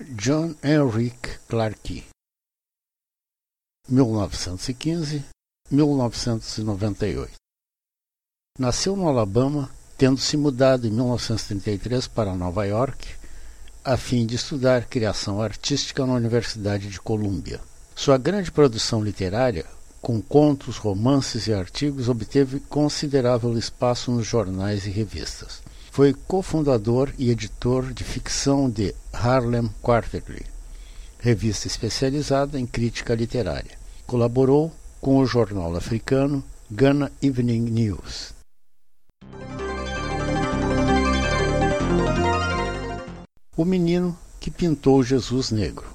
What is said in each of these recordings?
John Henrik Clarke 1915-1998 Nasceu no Alabama, tendo se mudado em 1933 para Nova York, a fim de estudar criação artística na Universidade de Colômbia. Sua grande produção literária, com contos, romances e artigos, obteve considerável espaço nos jornais e revistas. Foi cofundador e editor de ficção de Harlem Quarterly, revista especializada em crítica literária. Colaborou com o jornal africano Ghana Evening News. O menino que pintou Jesus negro.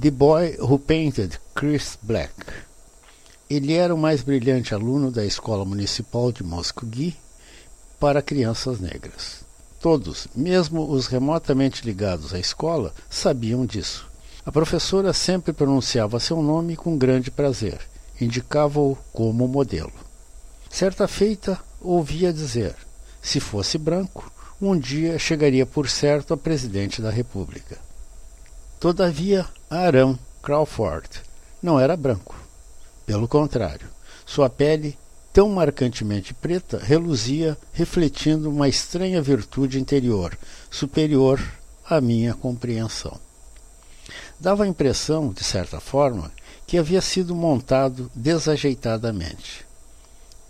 The Boy Who Painted Chris Black. Ele era o mais brilhante aluno da Escola Municipal de Muskogee para crianças negras. Todos, mesmo os remotamente ligados à escola, sabiam disso. A professora sempre pronunciava seu nome com grande prazer, indicava-o como modelo. Certa feita, ouvia dizer: se fosse branco, um dia chegaria por certo a presidente da República. Todavia, Arão Crawford não era branco. Pelo contrário, sua pele tão marcantemente preta, reluzia, refletindo uma estranha virtude interior, superior à minha compreensão. Dava a impressão, de certa forma, que havia sido montado desajeitadamente.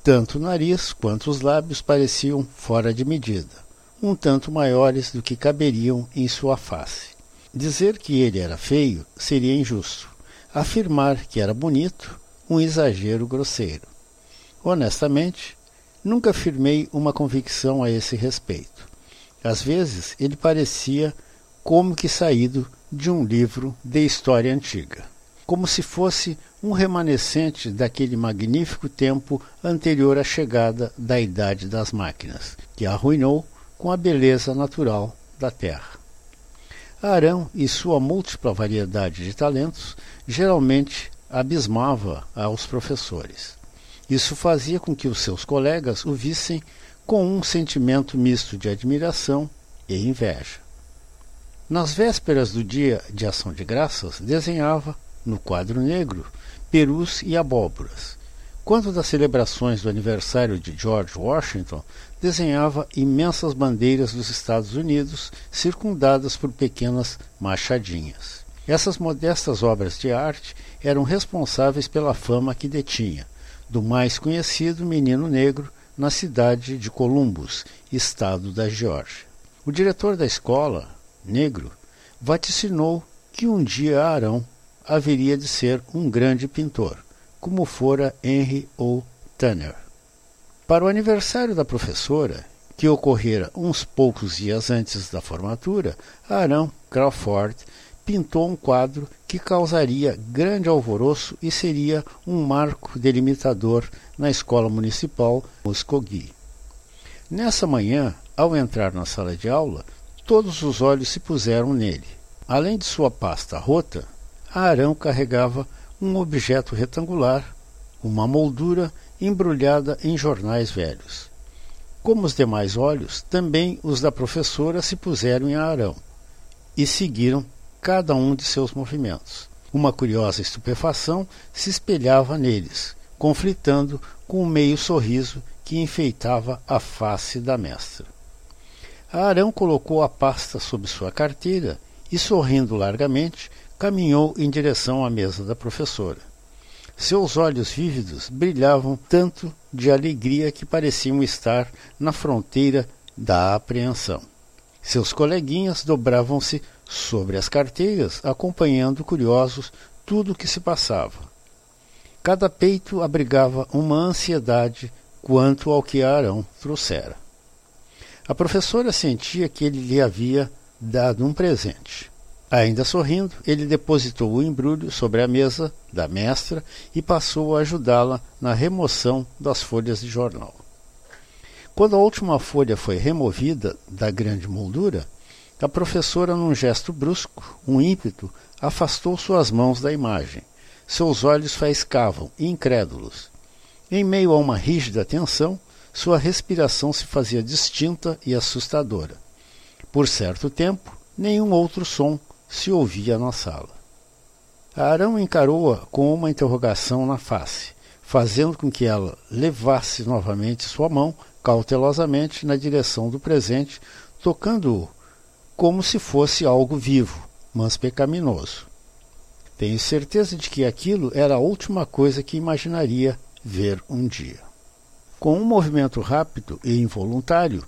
Tanto o nariz quanto os lábios pareciam fora de medida, um tanto maiores do que caberiam em sua face. Dizer que ele era feio seria injusto. Afirmar que era bonito, um exagero grosseiro. Honestamente, nunca firmei uma convicção a esse respeito. Às vezes ele parecia como que saído de um livro de história antiga, como se fosse um remanescente daquele magnífico tempo anterior à chegada da Idade das Máquinas, que arruinou com a beleza natural da Terra. Arão e sua múltipla variedade de talentos geralmente abismava aos professores. Isso fazia com que os seus colegas o vissem com um sentimento misto de admiração e inveja. Nas vésperas do dia de ação de graças, desenhava, no quadro negro, perus e abóboras. Quanto das celebrações do aniversário de George Washington, desenhava imensas bandeiras dos Estados Unidos, circundadas por pequenas machadinhas. Essas modestas obras de arte eram responsáveis pela fama que detinha, do mais conhecido menino negro na cidade de Columbus, estado da Geórgia. O diretor da escola, negro, vaticinou que um dia Arão haveria de ser um grande pintor, como fora Henry O. Tanner. Para o aniversário da professora, que ocorrera uns poucos dias antes da formatura, Arão Crawford pintou um quadro que causaria grande alvoroço e seria um marco delimitador na escola municipal Muskogee. Nessa manhã, ao entrar na sala de aula, todos os olhos se puseram nele. Além de sua pasta rota, Arão carregava um objeto retangular, uma moldura embrulhada em jornais velhos. Como os demais olhos, também os da professora se puseram em Arão e seguiram cada um de seus movimentos. Uma curiosa estupefação se espelhava neles, conflitando com o meio sorriso que enfeitava a face da mestra. Arão colocou a pasta sob sua carteira e, sorrindo largamente, caminhou em direção à mesa da professora. Seus olhos vívidos brilhavam tanto de alegria que pareciam estar na fronteira da apreensão. Seus coleguinhas dobravam-se sobre as carteiras, acompanhando curiosos tudo o que se passava. Cada peito abrigava uma ansiedade quanto ao que Arão trouxera. A professora sentia que ele lhe havia dado um presente. Ainda sorrindo, ele depositou o embrulho sobre a mesa da mestra e passou a ajudá-la na remoção das folhas de jornal. Quando a última folha foi removida da grande moldura, a professora, num gesto brusco, um ímpeto, afastou suas mãos da imagem. Seus olhos faiscavam, incrédulos. Em meio a uma rígida tensão, sua respiração se fazia distinta e assustadora. Por certo tempo, nenhum outro som se ouvia na sala. Arão encarou-a com uma interrogação na face, fazendo com que ela levasse novamente sua mão cautelosamente na direção do presente, tocando-o como se fosse algo vivo, mas pecaminoso. Tenho certeza de que aquilo era a última coisa que imaginaria ver um dia. Com um movimento rápido e involuntário,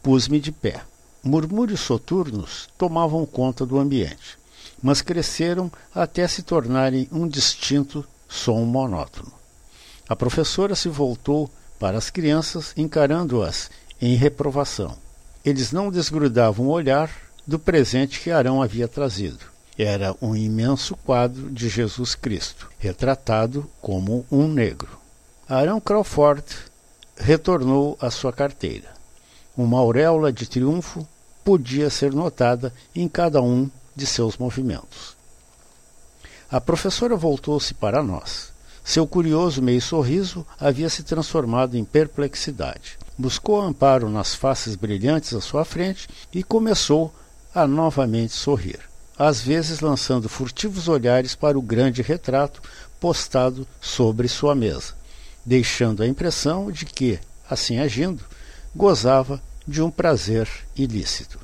pus-me de pé. Murmúrios soturnos tomavam conta do ambiente, mas cresceram até se tornarem um distinto som monótono. A professora se voltou para as crianças, encarando-as em reprovação. Eles não desgrudavam o olhar do presente que Arão havia trazido. Era um imenso quadro de Jesus Cristo, retratado como um negro. Arão Crawford retornou à sua carteira. Uma auréola de triunfo podia ser notada em cada um de seus movimentos. A professora voltou-se para nós. Seu curioso meio sorriso havia se transformado em perplexidade. Buscou amparo nas faces brilhantes à sua frente e começou a novamente sorrir, às vezes lançando furtivos olhares para o grande retrato postado sobre sua mesa, deixando a impressão de que, assim agindo, gozava de um prazer ilícito.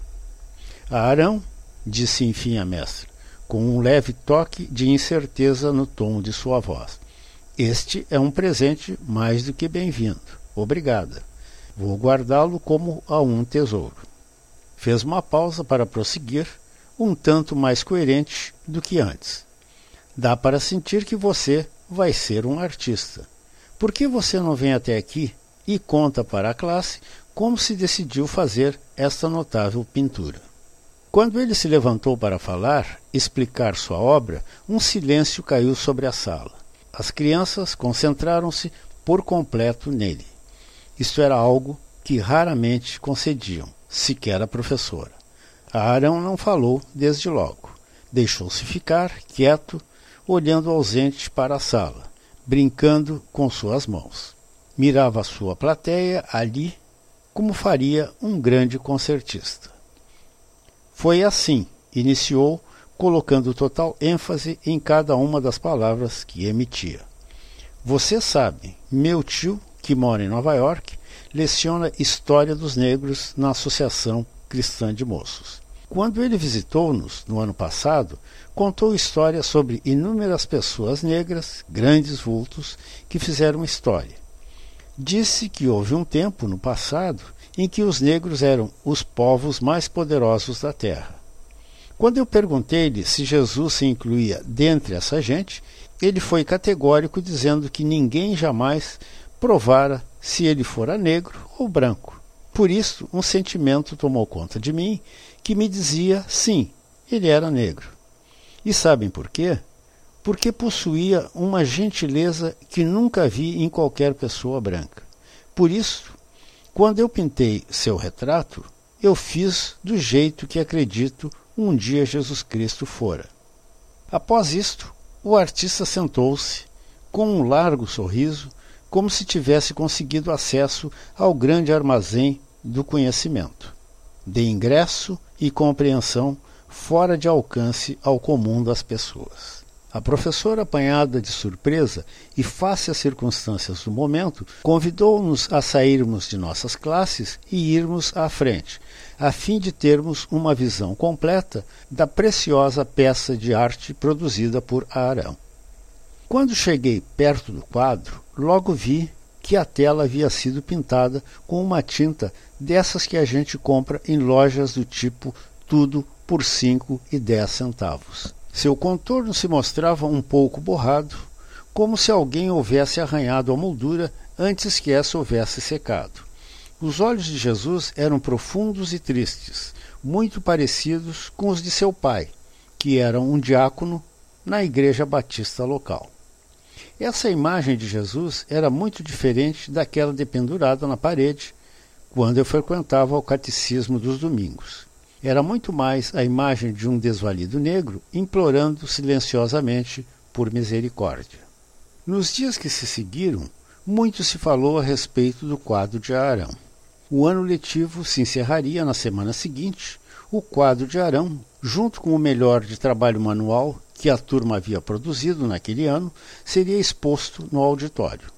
A Arão, disse enfim a mestra, com um leve toque de incerteza no tom de sua voz. Este é um presente mais do que bem-vindo. Obrigada. Vou guardá-lo como a um tesouro. Fez uma pausa para prosseguir, um tanto mais coerente do que antes. Dá para sentir que você vai ser um artista. Por que você não vem até aqui e conta para a classe como se decidiu fazer esta notável pintura? Quando ele se levantou para falar, explicar sua obra, um silêncio caiu sobre a sala. As crianças concentraram-se por completo nele. Isto era algo que raramente concediam, sequer a professora. Arão não falou desde logo. Deixou-se ficar, quieto, olhando ausente para a sala, brincando com suas mãos. Mirava sua plateia ali, como faria um grande concertista. Foi assim, iniciou, colocando total ênfase em cada uma das palavras que emitia. Você sabe, meu tio, que mora em Nova York, leciona História dos Negros na Associação Cristã de Moços. Quando ele visitou-nos no ano passado, contou histórias sobre inúmeras pessoas negras, grandes vultos, que fizeram história. Disse que houve um tempo no passado em que os negros eram os povos mais poderosos da terra. Quando eu perguntei-lhe se Jesus se incluía dentre essa gente, ele foi categórico dizendo que ninguém jamais provara se ele fora negro ou branco. Por isso, um sentimento tomou conta de mim que me dizia sim, ele era negro. E sabem por quê? Porque possuía uma gentileza que nunca vi em qualquer pessoa branca. Por isso, quando eu pintei seu retrato, eu fiz do jeito que acredito um dia Jesus Cristo fora. Após isto, o artista sentou-se, com um largo sorriso, como se tivesse conseguido acesso ao grande armazém do conhecimento, de ingresso e compreensão fora de alcance ao comum das pessoas. A professora, apanhada de surpresa e face às circunstâncias do momento, convidou-nos a sairmos de nossas classes e irmos à frente, a fim de termos uma visão completa da preciosa peça de arte produzida por Arão. Quando cheguei perto do quadro, logo vi que a tela havia sido pintada com uma tinta dessas que a gente compra em lojas do tipo tudo por cinco e dez centavos. Seu contorno se mostrava um pouco borrado, como se alguém houvesse arranhado a moldura antes que essa houvesse secado. Os olhos de Jesus eram profundos e tristes, muito parecidos com os de seu pai, que era um diácono na igreja batista local. Essa imagem de Jesus era muito diferente daquela dependurada na parede quando eu frequentava o catecismo dos domingos. Era muito mais a imagem de um desvalido negro implorando silenciosamente por misericórdia. Nos dias que se seguiram, muito se falou a respeito do quadro de Arão. O ano letivo se encerraria na semana seguinte. O quadro de Arão junto com o melhor de trabalho manual que a turma havia produzido naquele ano, seria exposto no auditório.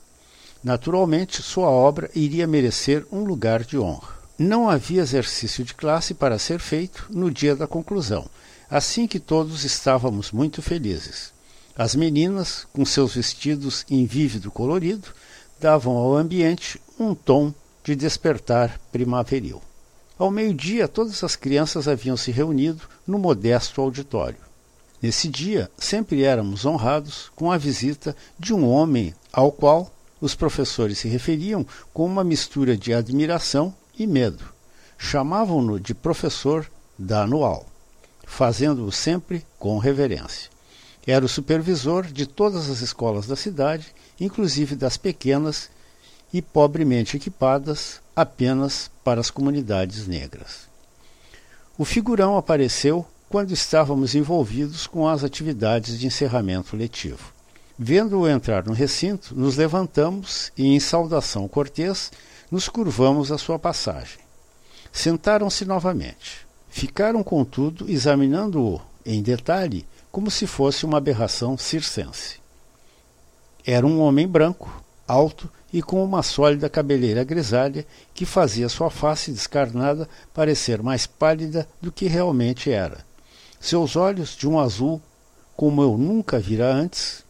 Naturalmente, sua obra iria merecer um lugar de honra. Não havia exercício de classe para ser feito no dia da conclusão, assim que todos estávamos muito felizes. As meninas, com seus vestidos em vívido colorido, davam ao ambiente um tom de despertar primaveril. Ao meio-dia, todas as crianças haviam se reunido no modesto auditório. Nesse dia, sempre éramos honrados com a visita de um homem ao qual os professores se referiam com uma mistura de admiração e medo. Chamavam-no de professor da anual, fazendo-o sempre com reverência. Era o supervisor de todas as escolas da cidade, inclusive das pequenas e pobremente equipadas apenas para as comunidades negras. O figurão apareceu quando estávamos envolvidos com as atividades de encerramento letivo. Vendo-o entrar no recinto, nos levantamos e, em saudação cortês, nos curvamos à sua passagem. Sentaram-se novamente. Ficaram, contudo, examinando-o em detalhe, como se fosse uma aberração circense. Era um homem branco, alto e com uma sólida cabeleira grisalha que fazia sua face descarnada parecer mais pálida do que realmente era. Seus olhos, de um azul como eu nunca vira antes,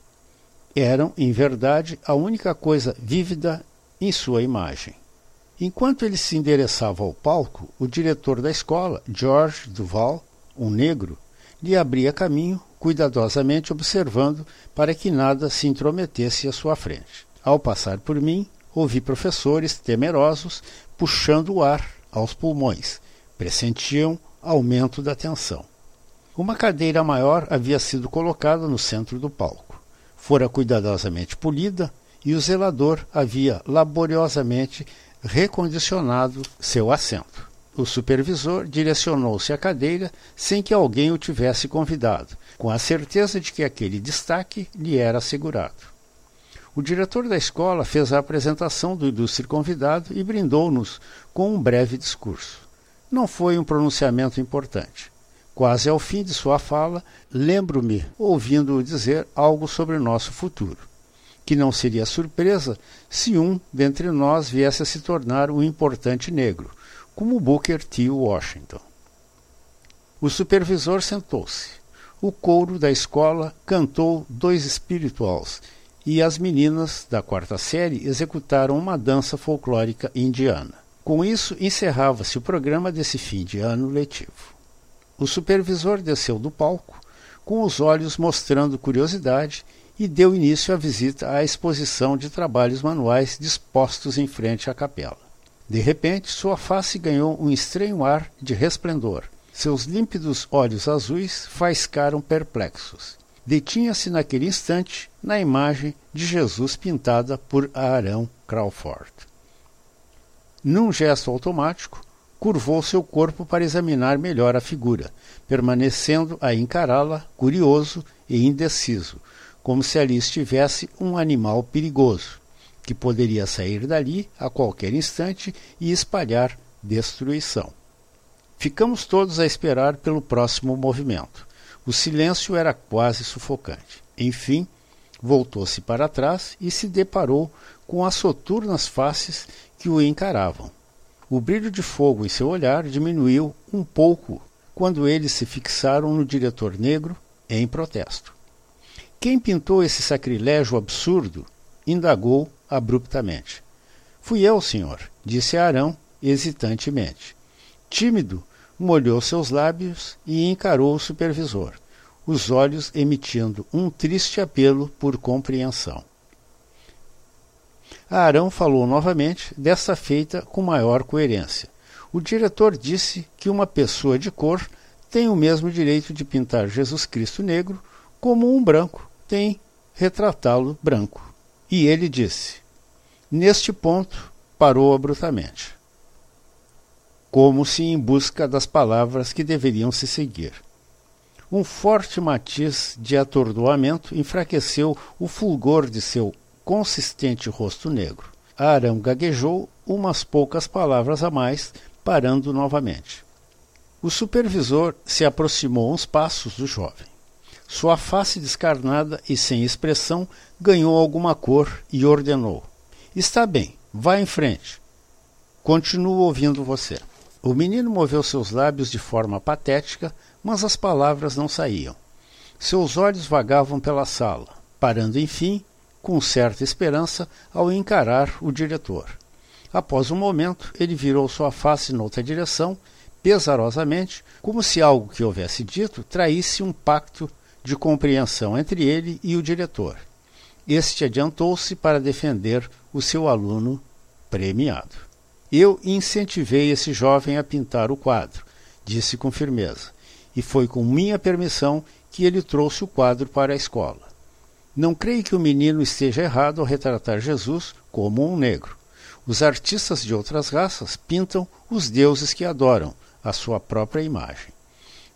eram, em verdade, a única coisa vívida em sua imagem. Enquanto ele se endereçava ao palco, o diretor da escola, George Duval, um negro, lhe abria caminho, cuidadosamente observando para que nada se intrometesse à sua frente. Ao passar por mim, ouvi professores temerosos puxando o ar aos pulmões. Pressentiam aumento da tensão. Uma cadeira maior havia sido colocada no centro do palco fora cuidadosamente polida e o zelador havia laboriosamente recondicionado seu assento. O supervisor direcionou-se à cadeira sem que alguém o tivesse convidado, com a certeza de que aquele destaque lhe era assegurado. O diretor da escola fez a apresentação do ilustre convidado e brindou-nos com um breve discurso. Não foi um pronunciamento importante. Quase ao fim de sua fala, lembro-me ouvindo-o dizer algo sobre o nosso futuro, que não seria surpresa se um dentre nós viesse a se tornar um importante negro, como Booker T. Washington. O supervisor sentou-se. O couro da escola cantou dois espirituals e as meninas da quarta série executaram uma dança folclórica indiana. Com isso, encerrava-se o programa desse fim de ano letivo. O supervisor desceu do palco, com os olhos mostrando curiosidade, e deu início à visita à exposição de trabalhos manuais dispostos em frente à capela. De repente, sua face ganhou um estranho ar de resplendor. Seus límpidos olhos azuis faiscaram perplexos. Detinha-se naquele instante na imagem de Jesus pintada por Arão Crawford. Num gesto automático, curvou seu corpo para examinar melhor a figura, permanecendo a encará-la, curioso e indeciso, como se ali estivesse um animal perigoso, que poderia sair dali a qualquer instante e espalhar destruição. Ficamos todos a esperar pelo próximo movimento. O silêncio era quase sufocante. Enfim, voltou-se para trás e se deparou com as soturnas faces que o encaravam. O brilho de fogo em seu olhar diminuiu um pouco quando eles se fixaram no diretor negro em protesto. Quem pintou esse sacrilégio absurdo? indagou abruptamente. Fui eu, senhor, disse Arão hesitantemente. Tímido, molhou seus lábios e encarou o supervisor, os olhos emitindo um triste apelo por compreensão. Arão falou novamente, desta feita com maior coerência. O diretor disse que uma pessoa de cor tem o mesmo direito de pintar Jesus Cristo negro como um branco tem retratá-lo branco. E ele disse: Neste ponto, parou abruptamente, como se em busca das palavras que deveriam se seguir. Um forte matiz de atordoamento enfraqueceu o fulgor de seu consistente rosto negro. Arão gaguejou umas poucas palavras a mais, parando novamente. O supervisor se aproximou uns passos do jovem. Sua face descarnada e sem expressão ganhou alguma cor e ordenou: Está bem, vá em frente. Continuo ouvindo você. O menino moveu seus lábios de forma patética, mas as palavras não saíam. Seus olhos vagavam pela sala, parando enfim, com certa esperança, ao encarar o diretor. Após um momento, ele virou sua face noutra direção, pesarosamente, como se algo que houvesse dito traísse um pacto de compreensão entre ele e o diretor. Este adiantou-se para defender o seu aluno premiado. Eu incentivei esse jovem a pintar o quadro, disse com firmeza, e foi com minha permissão que ele trouxe o quadro para a escola. Não creio que o menino esteja errado ao retratar Jesus como um negro. Os artistas de outras raças pintam os deuses que adoram, a sua própria imagem.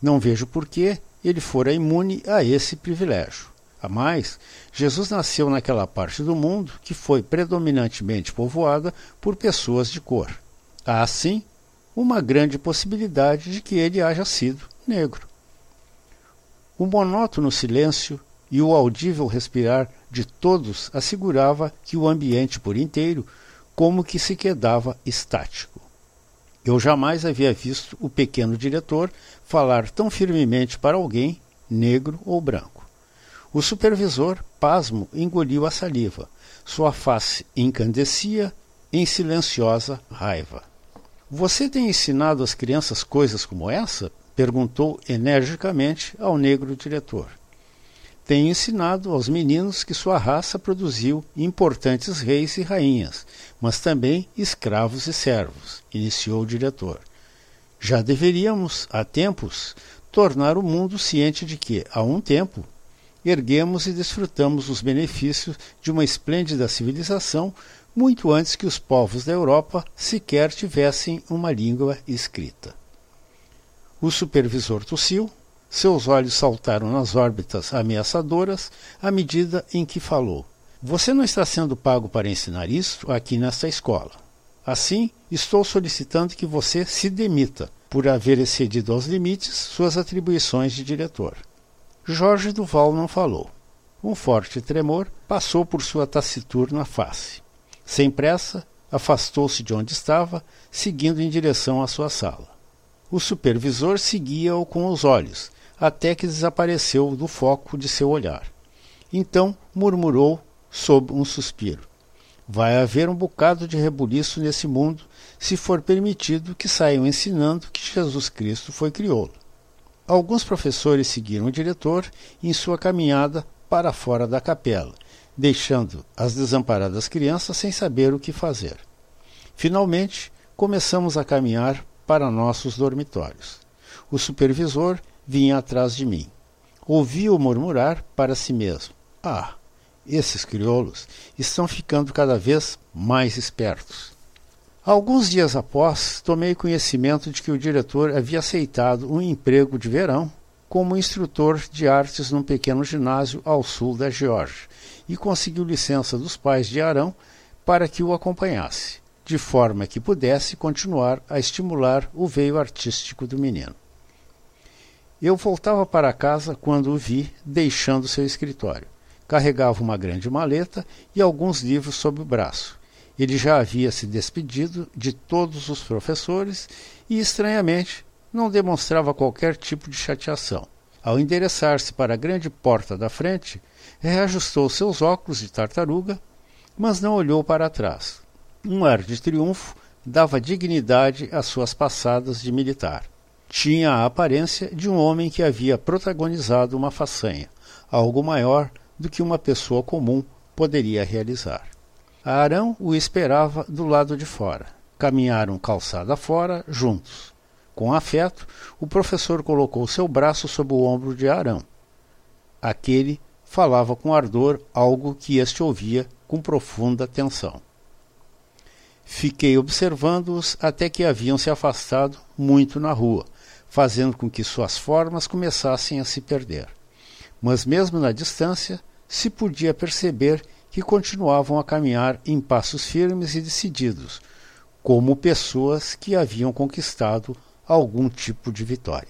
Não vejo por que ele fora imune a esse privilégio. A mais, Jesus nasceu naquela parte do mundo que foi predominantemente povoada por pessoas de cor. Há, assim, uma grande possibilidade de que ele haja sido negro. O monótono silêncio e o audível respirar de todos assegurava que o ambiente por inteiro como que se quedava estático. Eu jamais havia visto o pequeno diretor falar tão firmemente para alguém, negro ou branco. O supervisor, pasmo, engoliu a saliva. Sua face encandecia em silenciosa raiva. Você tem ensinado às crianças coisas como essa? perguntou energicamente ao negro diretor tem ensinado aos meninos que sua raça produziu importantes reis e rainhas, mas também escravos e servos, iniciou o diretor. Já deveríamos, há tempos, tornar o mundo ciente de que, há um tempo, erguemos e desfrutamos os benefícios de uma esplêndida civilização muito antes que os povos da Europa sequer tivessem uma língua escrita. O supervisor tossiu, seus olhos saltaram nas órbitas ameaçadoras à medida em que falou. Você não está sendo pago para ensinar isto aqui nesta escola. Assim, estou solicitando que você se demita por haver excedido aos limites suas atribuições de diretor. Jorge Duval não falou. Um forte tremor passou por sua taciturna face. Sem pressa, afastou-se de onde estava, seguindo em direção à sua sala. O supervisor seguia-o com os olhos, até que desapareceu do foco de seu olhar. Então murmurou sob um suspiro: Vai haver um bocado de rebuliço nesse mundo se for permitido que saiam ensinando que Jesus Cristo foi crioulo. Alguns professores seguiram o diretor em sua caminhada para fora da capela, deixando as desamparadas crianças sem saber o que fazer. Finalmente, começamos a caminhar para nossos dormitórios. O supervisor vinha atrás de mim. Ouvi-o murmurar para si mesmo: Ah, esses crioulos estão ficando cada vez mais espertos. Alguns dias após, tomei conhecimento de que o diretor havia aceitado um emprego de verão como instrutor de artes num pequeno ginásio ao sul da Geórgia e conseguiu licença dos pais de Arão para que o acompanhasse, de forma que pudesse continuar a estimular o veio artístico do menino. Eu voltava para casa quando o vi deixando seu escritório. Carregava uma grande maleta e alguns livros sob o braço. Ele já havia se despedido de todos os professores e, estranhamente, não demonstrava qualquer tipo de chateação. Ao endereçar-se para a grande porta da frente, reajustou seus óculos de tartaruga, mas não olhou para trás. Um ar de triunfo dava dignidade às suas passadas de militar tinha a aparência de um homem que havia protagonizado uma façanha, algo maior do que uma pessoa comum poderia realizar. Arão o esperava do lado de fora. Caminharam calçada fora, juntos. Com afeto, o professor colocou seu braço sob o ombro de Arão. Aquele falava com ardor algo que este ouvia com profunda atenção. Fiquei observando-os até que haviam se afastado muito na rua, fazendo com que suas formas começassem a se perder. Mas mesmo na distância, se podia perceber que continuavam a caminhar em passos firmes e decididos, como pessoas que haviam conquistado algum tipo de vitória.